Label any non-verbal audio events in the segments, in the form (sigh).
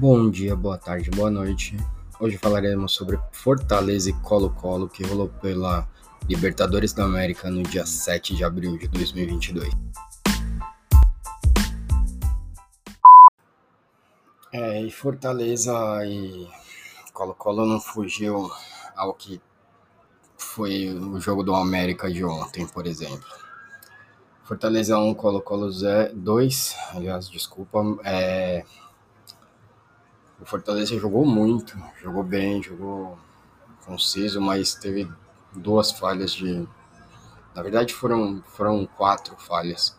Bom dia, boa tarde, boa noite. Hoje falaremos sobre Fortaleza e Colo-Colo que rolou pela Libertadores da América no dia 7 de abril de 2022. É, e Fortaleza e Colo-Colo não fugiu ao que foi o jogo do América de ontem, por exemplo. Fortaleza 1, Colo-Colo 2, aliás, desculpa, é, o Fortaleza jogou muito, jogou bem, jogou conciso, mas teve duas falhas de. Na verdade, foram, foram quatro falhas.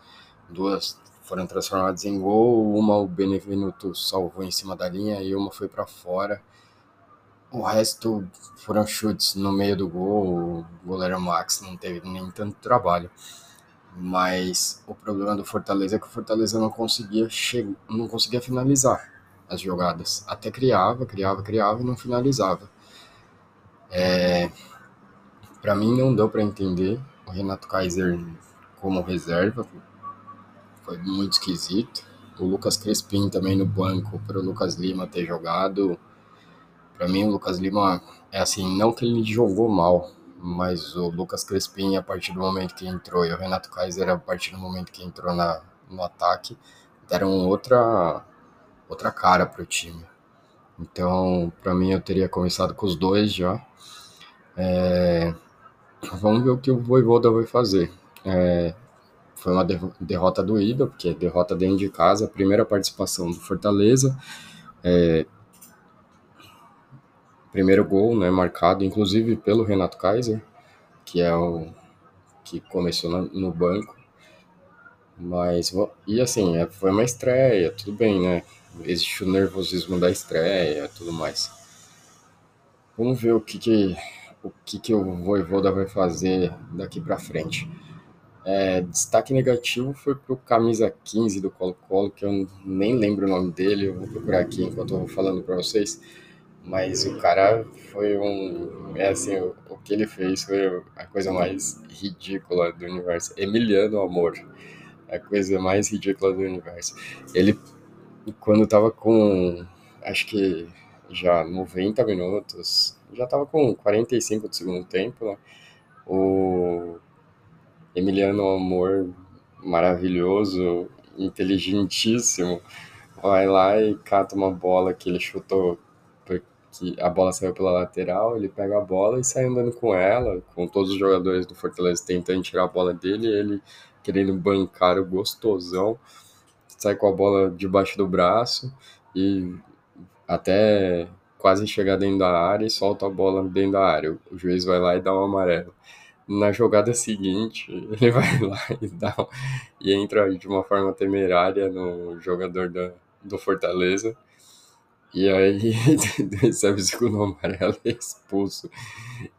Duas foram transformadas em gol, uma o Benevenuto salvou em cima da linha e uma foi para fora. O resto foram chutes no meio do gol. O goleiro Max não teve nem tanto trabalho. Mas o problema do Fortaleza é que o Fortaleza não conseguia, che não conseguia finalizar as jogadas. Até criava, criava, criava e não finalizava. É, para mim não deu para entender o Renato Kaiser como reserva. Foi muito esquisito. O Lucas Crespim também no banco para o Lucas Lima ter jogado. Para mim o Lucas Lima é assim, não que ele jogou mal, mas o Lucas Crespim a partir do momento que entrou e o Renato Kaiser a partir do momento que entrou na, no ataque deram outra outra cara para o time. Então, para mim, eu teria começado com os dois já. É, vamos ver o que o Voivoda vai fazer. É, foi uma derrota doída, porque derrota dentro de casa, primeira participação do Fortaleza. É, primeiro gol, né, marcado inclusive pelo Renato Kaiser, que é o que começou no banco. Mas, e assim, é, foi uma estreia, tudo bem, né? Existe o nervosismo da estreia tudo mais. Vamos ver o que que, o que, que o Voivoda vai fazer daqui para frente. É, destaque negativo foi pro camisa 15 do Colo-Colo, que eu nem lembro o nome dele, eu vou procurar aqui enquanto eu vou falando para vocês. Mas o cara foi um. É assim, o, o, que ele fez foi a coisa mais ridícula do universo. Emiliano Amor. A coisa mais ridícula do universo. Ele quando tava com, acho que já 90 minutos, já tava com 45 do segundo tempo, né? O Emiliano Amor, maravilhoso, inteligentíssimo, vai lá e cata uma bola que ele chutou, que a bola saiu pela lateral, ele pega a bola e sai andando com ela, com todos os jogadores do Fortaleza tentando tirar a bola dele, ele querendo bancar o gostosão sai com a bola debaixo do braço e até quase chegar dentro da área e solta a bola dentro da área. O juiz vai lá e dá um amarelo. Na jogada seguinte, (laughs) ele vai lá e dá e entra de uma forma temerária no jogador da, do Fortaleza. E aí recebe o segundo amarelo e é expulso.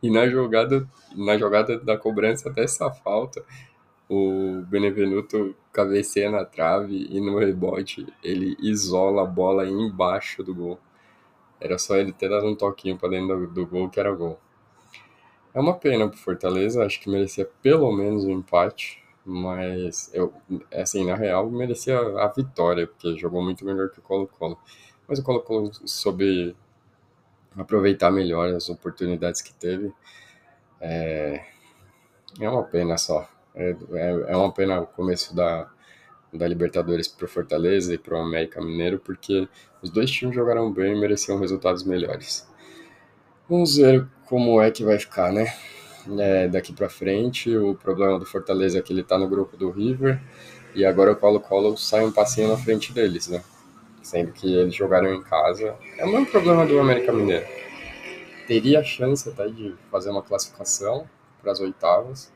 E na jogada, na jogada da cobrança dessa falta, o Benevenuto cabeceia na trave e no rebote ele isola a bola embaixo do gol. Era só ele ter dado um toquinho para dentro do, do, gol que era gol. É uma pena pro Fortaleza, acho que merecia pelo menos um empate, mas eu, assim, na real, merecia a vitória, porque jogou muito melhor que o Colo-Colo. Mas o Colo-Colo soube aproveitar melhor as oportunidades que teve. É, é uma pena só. É, é, é uma pena o começo da, da Libertadores para o Fortaleza e para o América Mineiro, porque os dois times jogaram bem e mereciam resultados melhores. Vamos ver como é que vai ficar, né? É, daqui para frente, o problema do Fortaleza é que ele está no grupo do River e agora o Colo-Colo sai um passinho na frente deles, né? Sendo que eles jogaram em casa. É o mesmo problema do América Mineiro. Teria chance até de fazer uma classificação para as oitavas,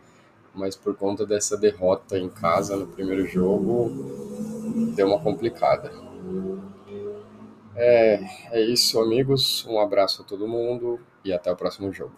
mas por conta dessa derrota em casa no primeiro jogo, deu uma complicada. É, é isso, amigos. Um abraço a todo mundo e até o próximo jogo.